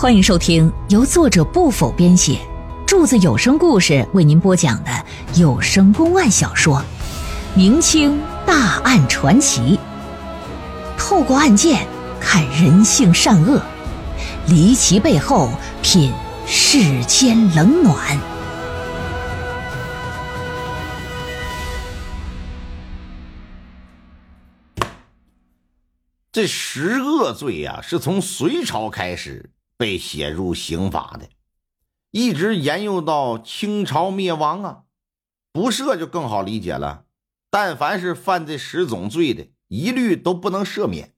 欢迎收听由作者不否编写，柱子有声故事为您播讲的有声公案小说《明清大案传奇》，透过案件看人性善恶，离奇背后品世间冷暖。这十恶罪呀，是从隋朝开始被写入刑法的，一直沿用到清朝灭亡啊。不赦就更好理解了，但凡是犯这十种罪的，一律都不能赦免。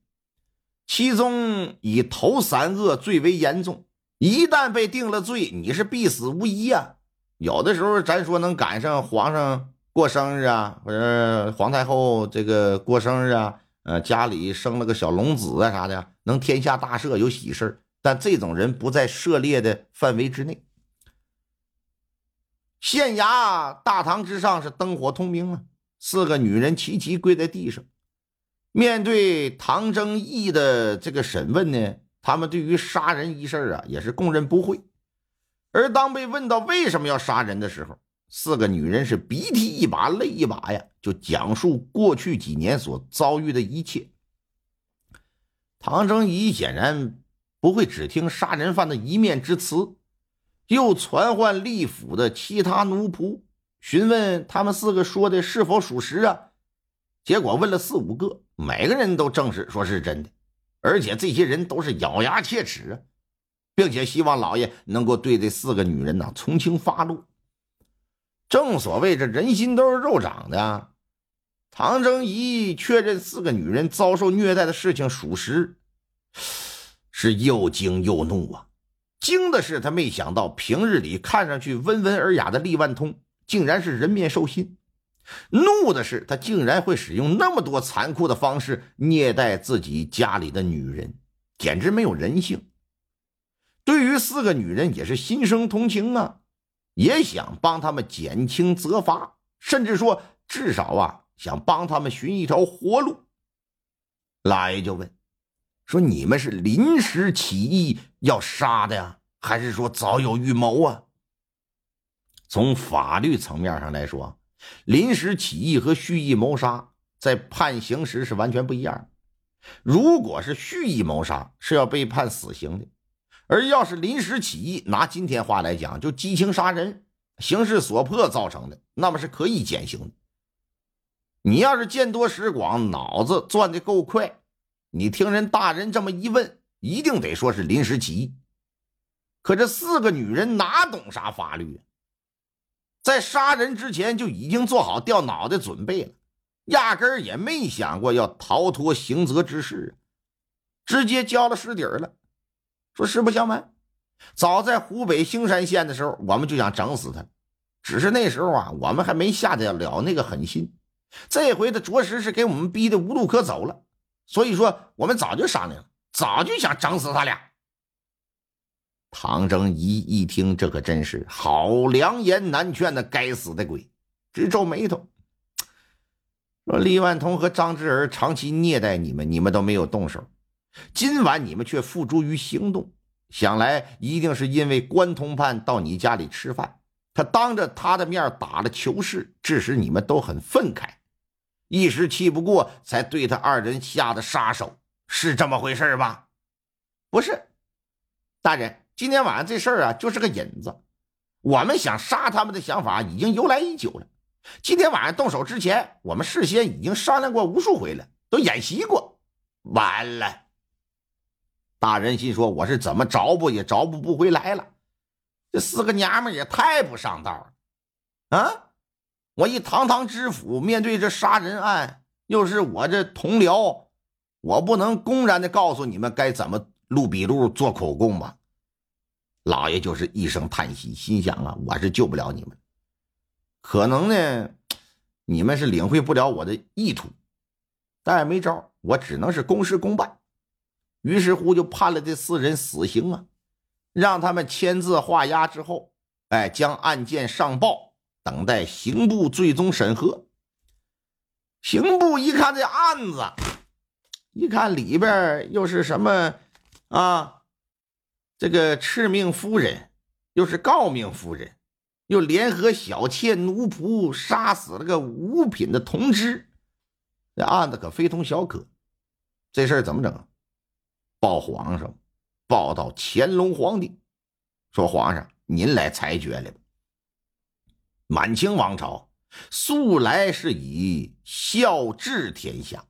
其中以头三个最为严重，一旦被定了罪，你是必死无疑啊。有的时候咱说能赶上皇上过生日啊，或者皇太后这个过生日啊。呃，家里生了个小龙子啊，啥的，能天下大赦，有喜事但这种人不在涉猎的范围之内。县衙大堂之上是灯火通明啊，四个女人齐齐跪在地上，面对唐征义的这个审问呢，他们对于杀人一事啊，也是供认不讳。而当被问到为什么要杀人的时候，四个女人是鼻涕一把泪一把呀，就讲述过去几年所遭遇的一切。唐征仪显然不会只听杀人犯的一面之词，又传唤吏府的其他奴仆，询问他们四个说的是否属实啊。结果问了四五个，每个人都证实说是真的，而且这些人都是咬牙切齿啊，并且希望老爷能够对这四个女人呢从轻发落。正所谓这人心都是肉长的，啊唐征仪确认四个女人遭受虐待的事情属实，是又惊又怒啊！惊的是他没想到平日里看上去温文尔雅的厉万通，竟然是人面兽心；怒的是他竟然会使用那么多残酷的方式虐待自己家里的女人，简直没有人性。对于四个女人也是心生同情啊。也想帮他们减轻责罚，甚至说至少啊，想帮他们寻一条活路。老爷就问说：“你们是临时起意要杀的呀，还是说早有预谋啊？”从法律层面上来说，临时起意和蓄意谋杀在判刑时是完全不一样。如果是蓄意谋杀，是要被判死刑的。而要是临时起意，拿今天话来讲，就激情杀人、形势所迫造成的，那么是可以减刑的。你要是见多识广，脑子转的够快，你听人大人这么一问，一定得说是临时起意。可这四个女人哪懂啥法律，在杀人之前就已经做好掉脑袋准备了，压根儿也没想过要逃脱刑责之事，直接交了尸底儿了。说实不相瞒，早在湖北兴山县的时候，我们就想整死他，只是那时候啊，我们还没下得了那个狠心。这回他着实是给我们逼得无路可走了，所以说我们早就商量了，早就想整死他俩。唐征一一听，这可真是好良言难劝的该死的鬼，直皱眉头，说：“李万通和张志儿长期虐待你们，你们都没有动手。”今晚你们却付诸于行动，想来一定是因为关通判到你家里吃饭，他当着他的面打了糗事，致使你们都很愤慨，一时气不过，才对他二人下的杀手，是这么回事吧？不是，大人，今天晚上这事儿啊，就是个引子。我们想杀他们的想法已经由来已久了。今天晚上动手之前，我们事先已经商量过无数回了，都演习过。完了。大人心说：“我是怎么找补也找补不回来了，这四个娘们也太不上道了啊！我一堂堂知府，面对这杀人案，又是我这同僚，我不能公然的告诉你们该怎么录笔录、做口供吧？”老爷就是一声叹息，心想啊，我是救不了你们，可能呢，你们是领会不了我的意图，但也没招，我只能是公事公办。于是乎，就判了这四人死刑啊，让他们签字画押之后，哎，将案件上报，等待刑部最终审核。刑部一看这案子，一看里边又是什么啊，这个敕命夫人又是诰命夫人，又联合小妾奴仆杀死了个五品的同知，这案子可非同小可。这事儿怎么整？报皇上，报到乾隆皇帝，说皇上您来裁决来吧。满清王朝素来是以孝治天下，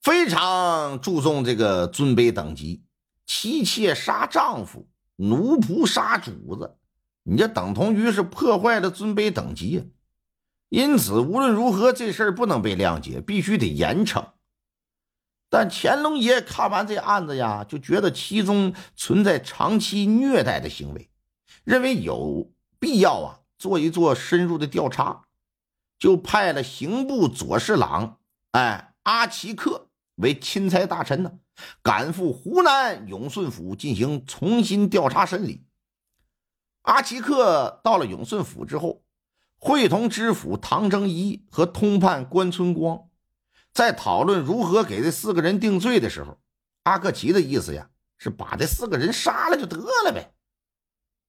非常注重这个尊卑等级。妻妾杀丈夫，奴仆杀主子，你这等同于是破坏了尊卑等级呀。因此，无论如何，这事儿不能被谅解，必须得严惩。但乾隆爷看完这案子呀，就觉得其中存在长期虐待的行为，认为有必要啊做一做深入的调查，就派了刑部左侍郎哎阿奇克为钦差大臣呢。赶赴湖南永顺府进行重新调查审理。阿奇克到了永顺府之后，会同知府唐征一和通判关春光，在讨论如何给这四个人定罪的时候，阿克奇的意思呀是把这四个人杀了就得了呗。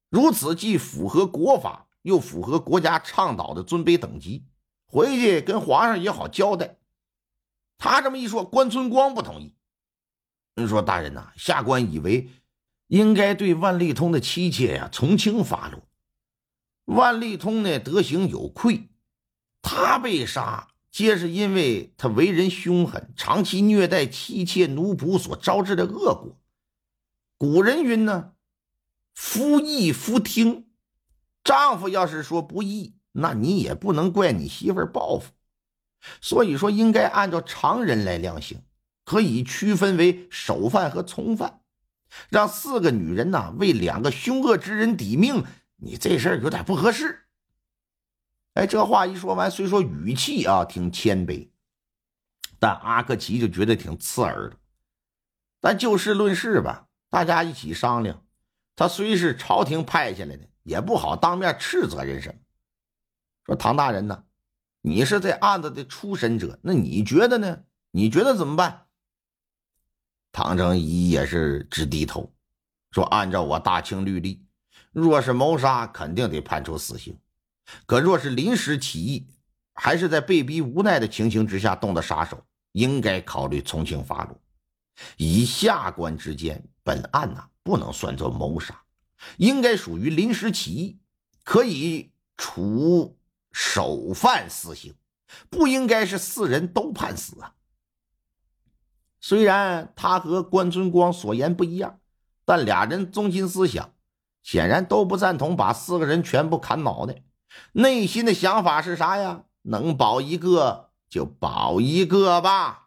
如此既符合国法，又符合国家倡导的尊卑等级，回去跟皇上也好交代。他这么一说，关春光不同意。人说：“大人呐，下官以为应该对万利通的妻妾呀从轻发落。万利通呢德行有愧，他被杀皆是因为他为人凶狠，长期虐待妻妾奴仆所招致的恶果。古人云呢，夫义夫听，丈夫要是说不义，那你也不能怪你媳妇报复。所以说，应该按照常人来量刑。”可以区分为首犯和从犯，让四个女人呐为两个凶恶之人抵命，你这事儿有点不合适。哎，这话一说完，虽说语气啊挺谦卑，但阿克奇就觉得挺刺耳的。但就事论事吧，大家一起商量。他虽是朝廷派下来的，也不好当面斥责人什么。说唐大人呢，你是这案子的出审者，那你觉得呢？你觉得怎么办？唐征一也是直低头，说：“按照我大清律例，若是谋杀，肯定得判处死刑；可若是临时起意，还是在被逼无奈的情形之下动的杀手，应该考虑从轻发落。以下官之见，本案呐不能算作谋杀，应该属于临时起意，可以处首犯死刑，不应该是四人都判死啊。”虽然他和关春光所言不一样，但俩人中心思想显然都不赞同把四个人全部砍脑袋。内心的想法是啥呀？能保一个就保一个吧。